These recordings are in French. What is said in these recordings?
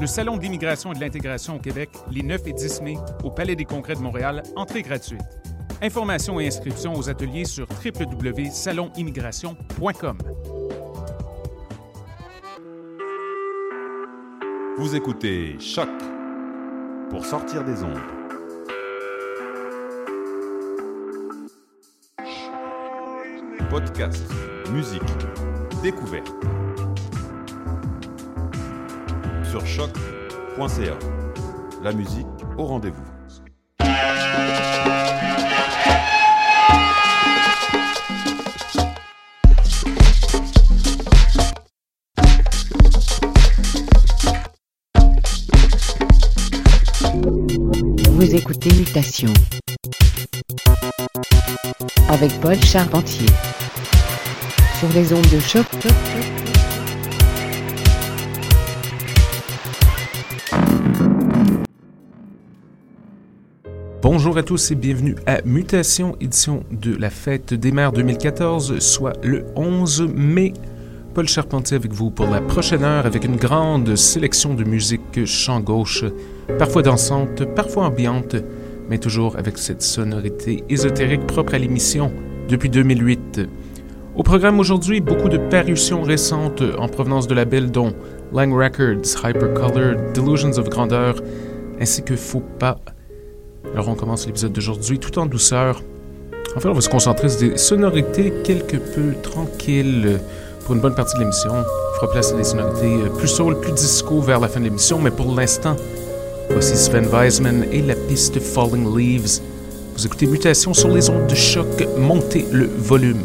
Le Salon de l'immigration et de l'intégration au Québec, les 9 et 10 mai, au Palais des Congrès de Montréal, entrée gratuite. Informations et inscriptions aux ateliers sur www.salonimmigration.com. Vous écoutez Choc pour sortir des ondes. Podcast, musique, découverte. Sur choc.ca. La musique au rendez-vous. Vous écoutez Mutation avec Paul Charpentier sur les ondes de choc. Bonjour à tous et bienvenue à Mutation, édition de la fête des mères 2014, soit le 11 mai. Paul Charpentier avec vous pour la prochaine heure avec une grande sélection de musique chant gauche, parfois dansante, parfois ambiante, mais toujours avec cette sonorité ésotérique propre à l'émission depuis 2008. Au programme aujourd'hui, beaucoup de parutions récentes en provenance de labels dont Lang Records, Hypercolor, Delusions of Grandeur, ainsi que Faux Pas. Alors on commence l'épisode d'aujourd'hui tout en douceur. En fait, on va se concentrer sur des sonorités quelque peu tranquilles pour une bonne partie de l'émission. On fera place à des sonorités plus soul, plus disco vers la fin de l'émission, mais pour l'instant, voici Sven Weisman et la piste Falling Leaves. Vous écoutez Mutation sur les ondes de choc, montez le volume.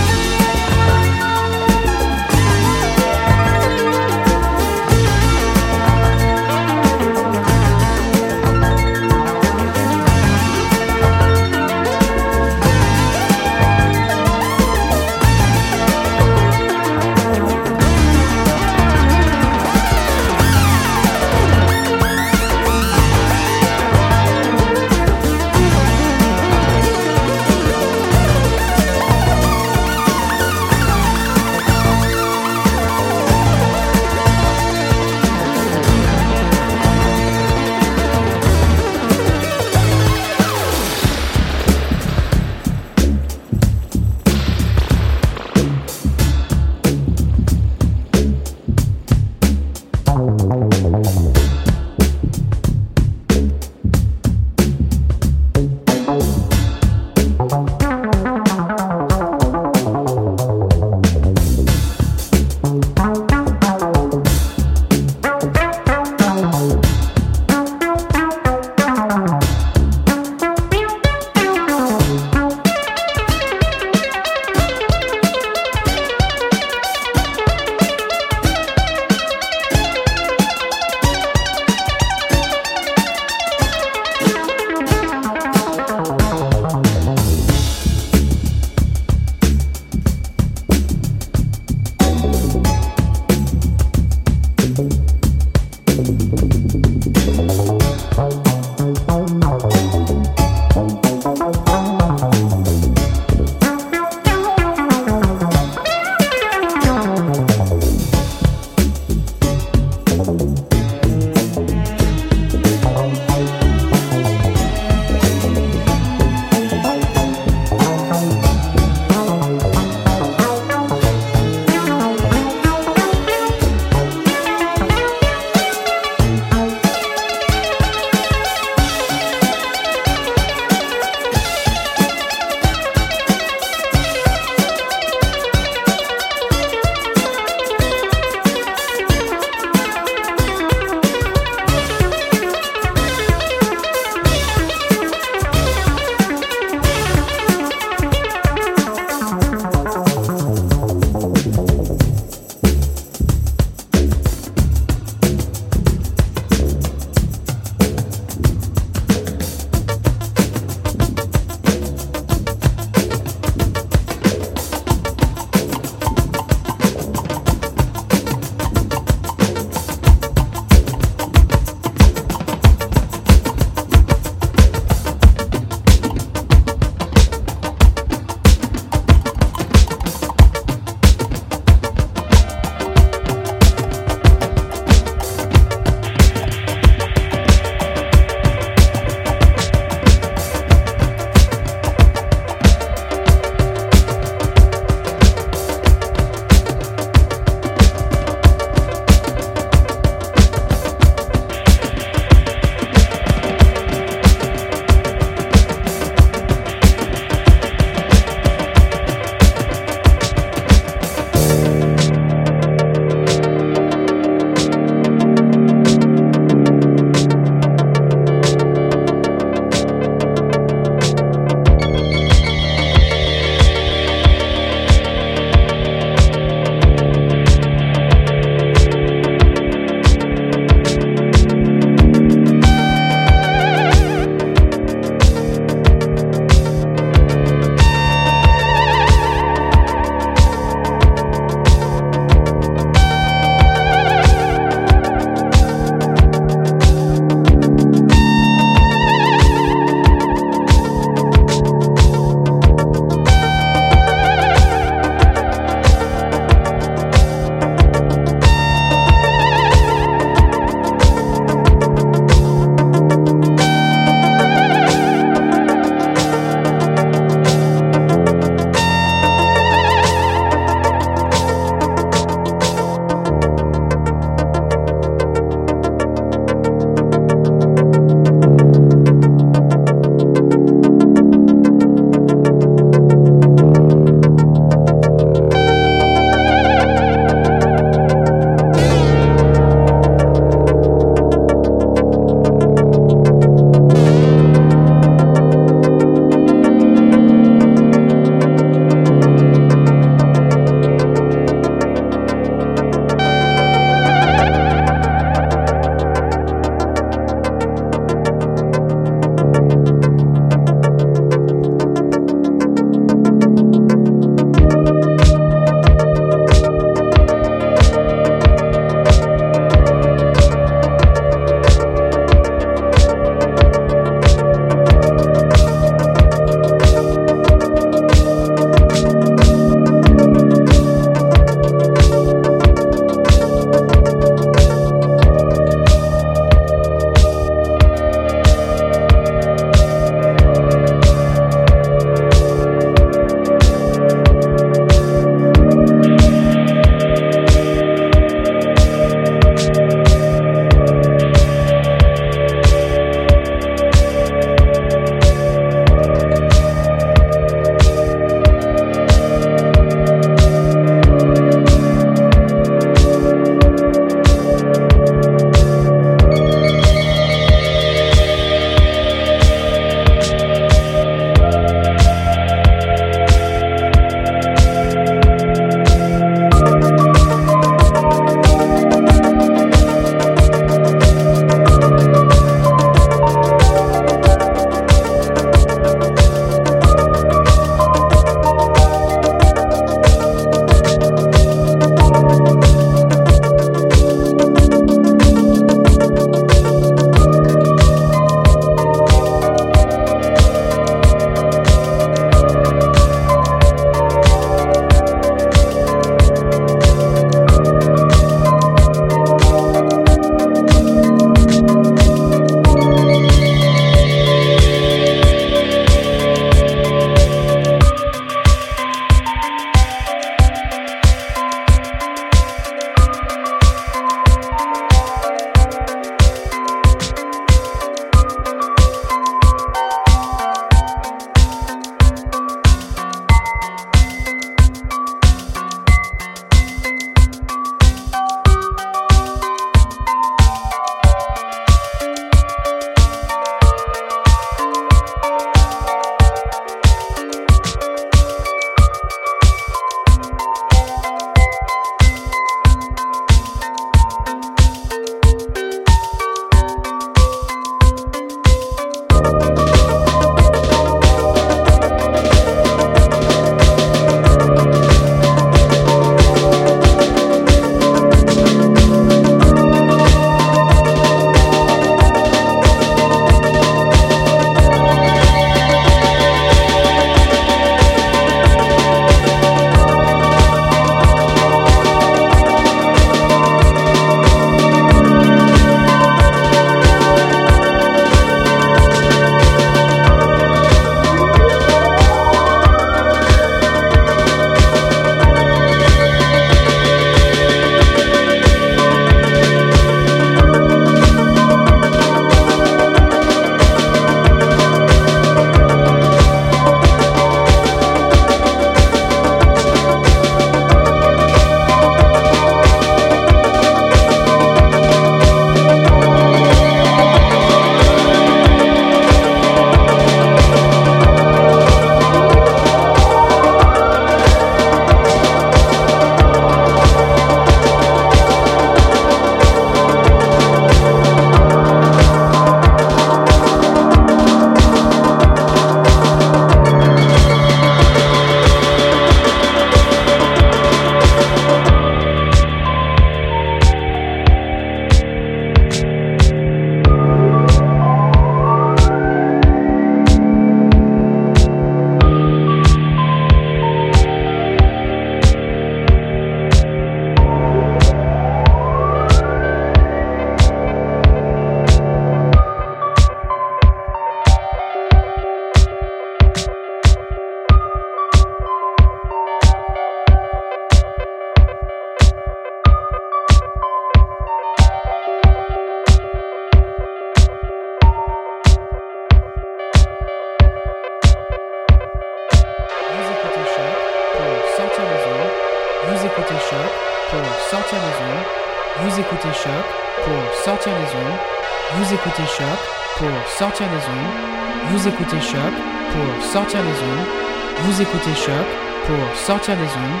Sortir des ondes.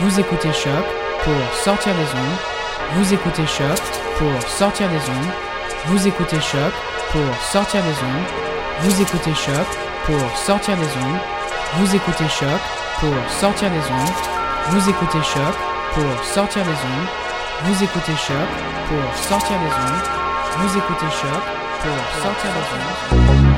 Vous écoutez Choc pour sortir des ondes. Vous écoutez Choc pour sortir des ondes. Vous écoutez Choc pour sortir des ondes. Vous écoutez Choc pour sortir des ondes. Vous écoutez Choc pour sortir des ondes. Vous écoutez Choc pour sortir des ondes. Vous écoutez Choc pour sortir des ondes. Vous écoutez Choc pour sortir des ondes.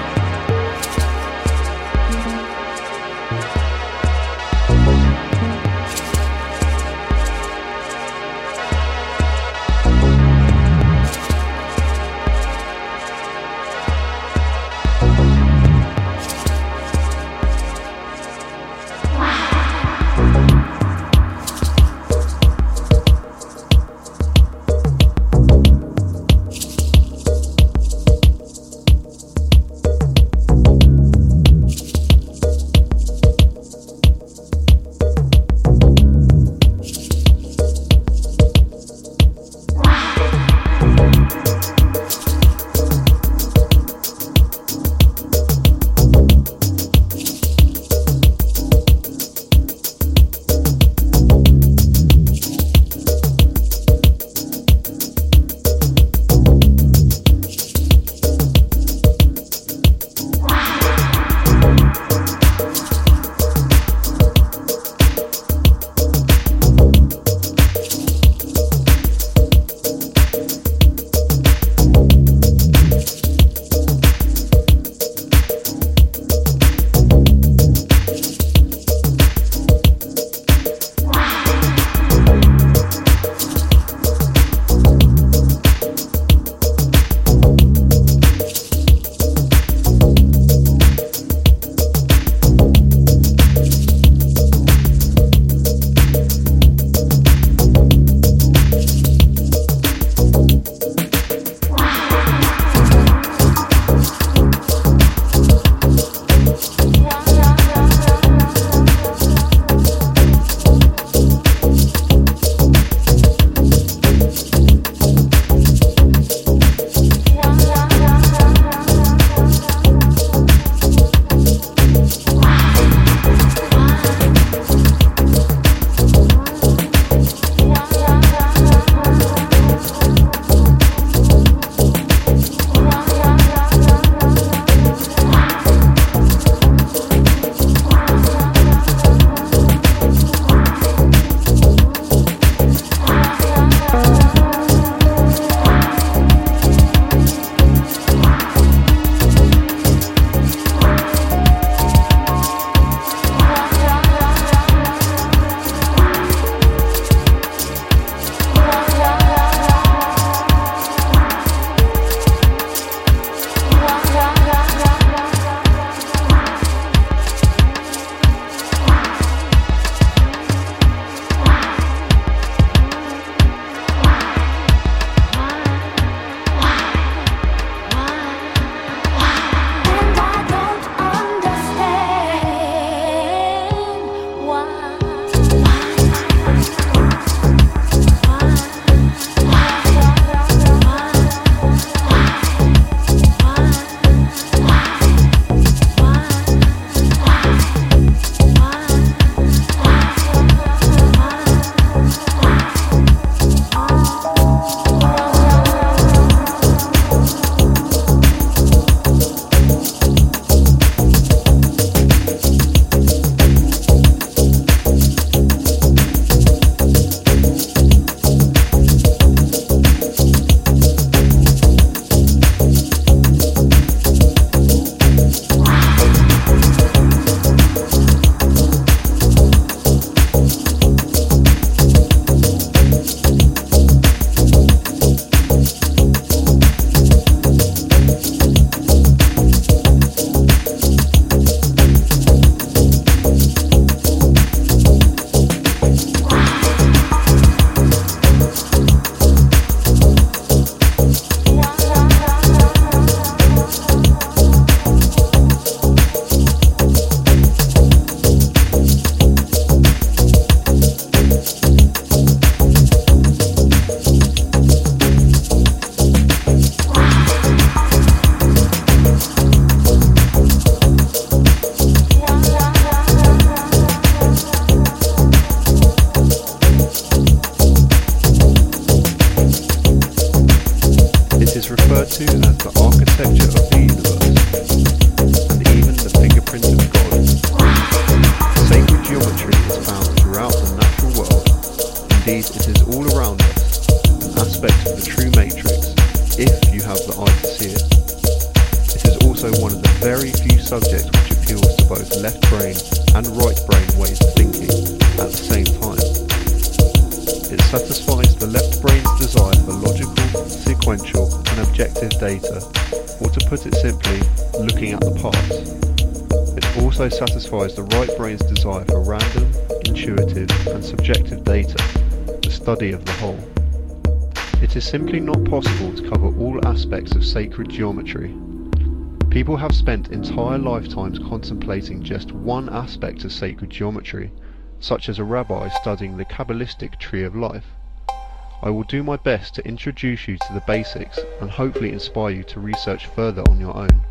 For random, intuitive, and subjective data, the study of the whole. It is simply not possible to cover all aspects of sacred geometry. People have spent entire lifetimes contemplating just one aspect of sacred geometry, such as a rabbi studying the Kabbalistic tree of life. I will do my best to introduce you to the basics and hopefully inspire you to research further on your own.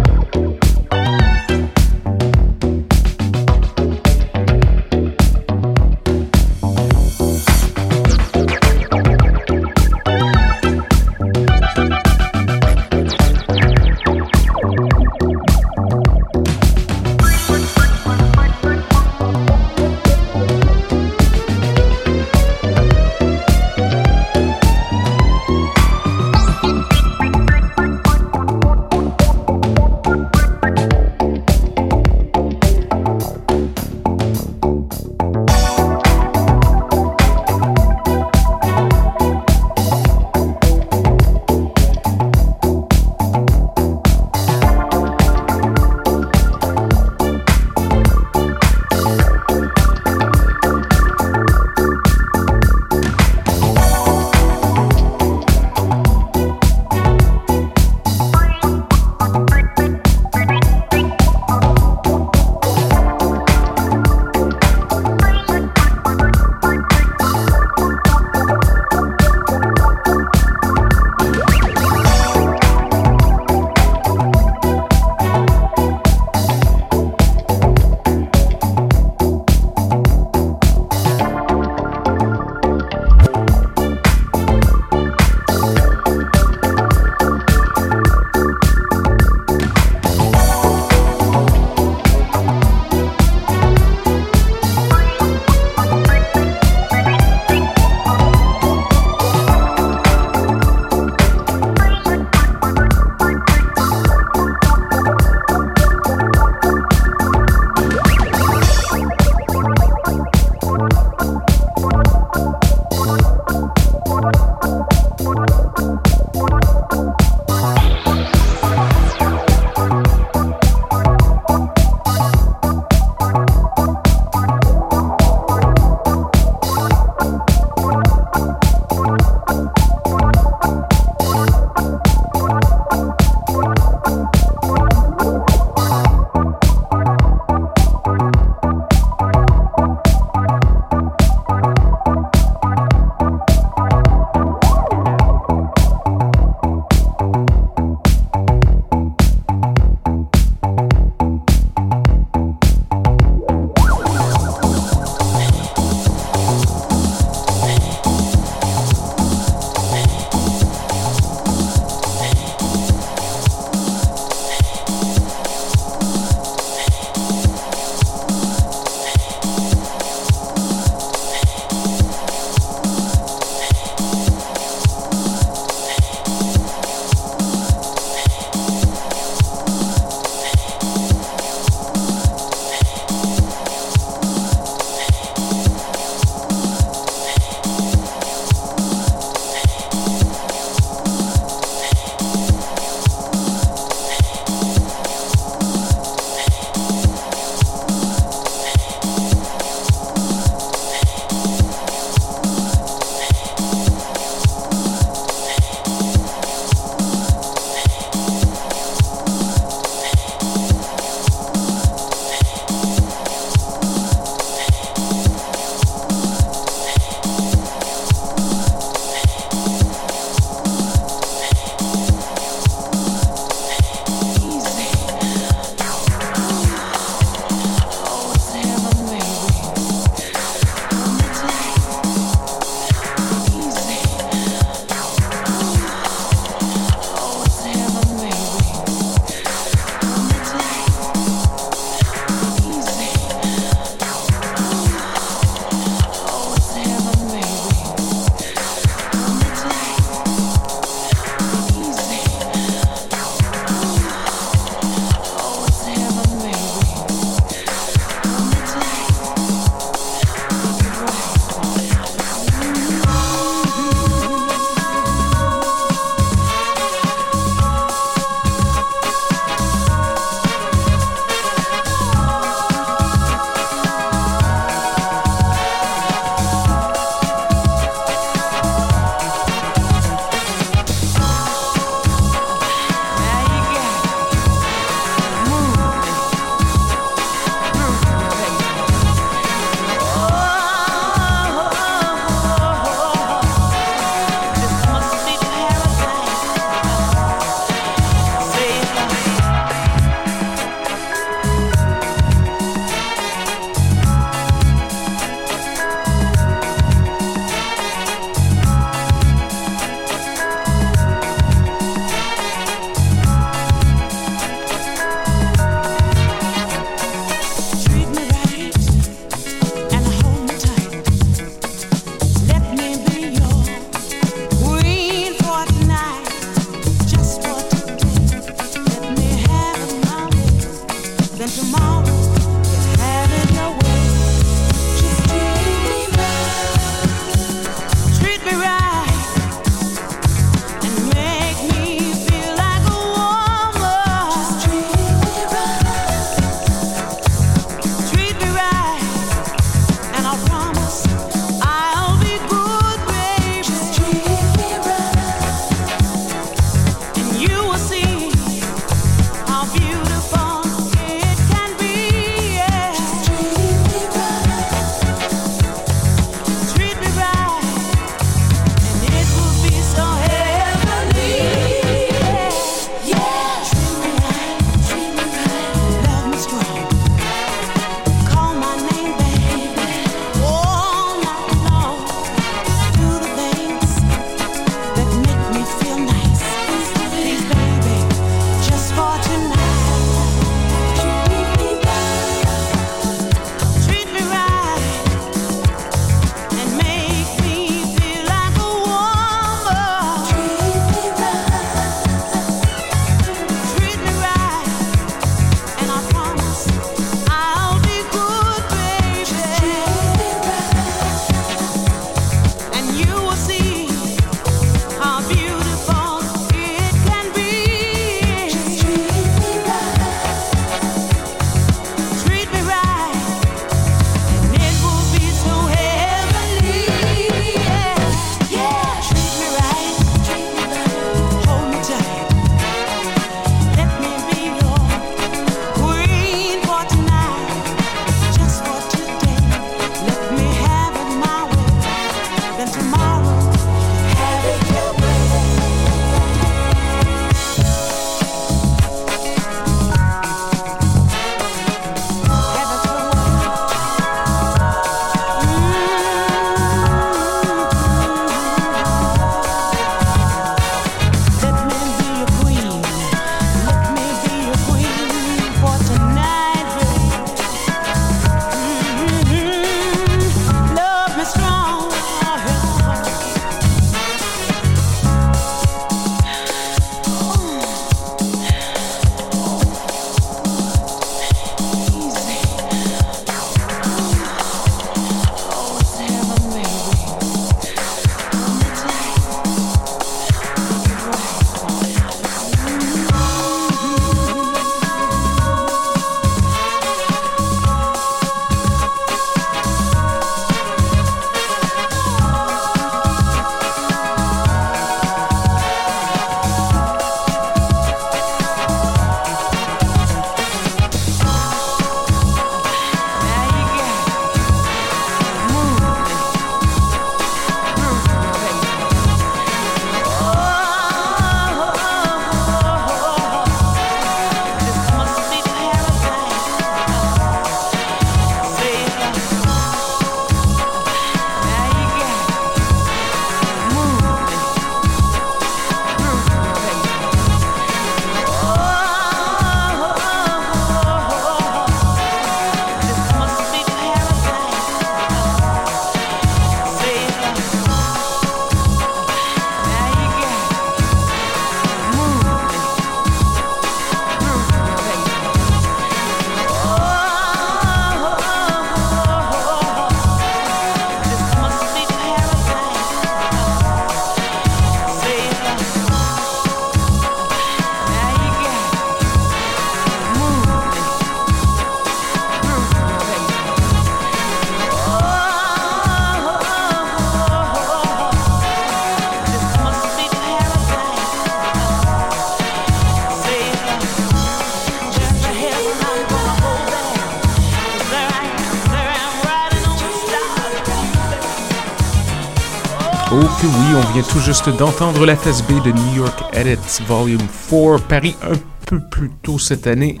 Juste d'entendre la phase B de New York Edits Volume 4, Paris un peu plus tôt cette année.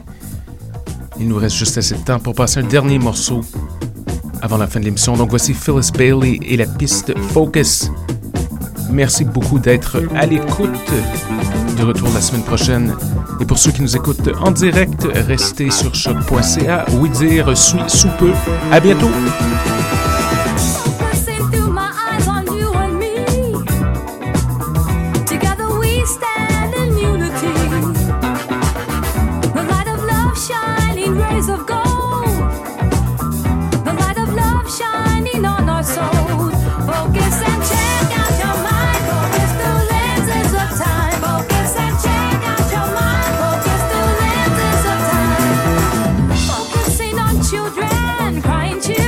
Il nous reste juste assez de temps pour passer un dernier morceau avant la fin de l'émission. Donc voici Phyllis Bailey et la piste Focus. Merci beaucoup d'être à l'écoute. De retour la semaine prochaine. Et pour ceux qui nous écoutent en direct, restez sur choc.ca. Oui dire suis sous peu. À bientôt. crying too.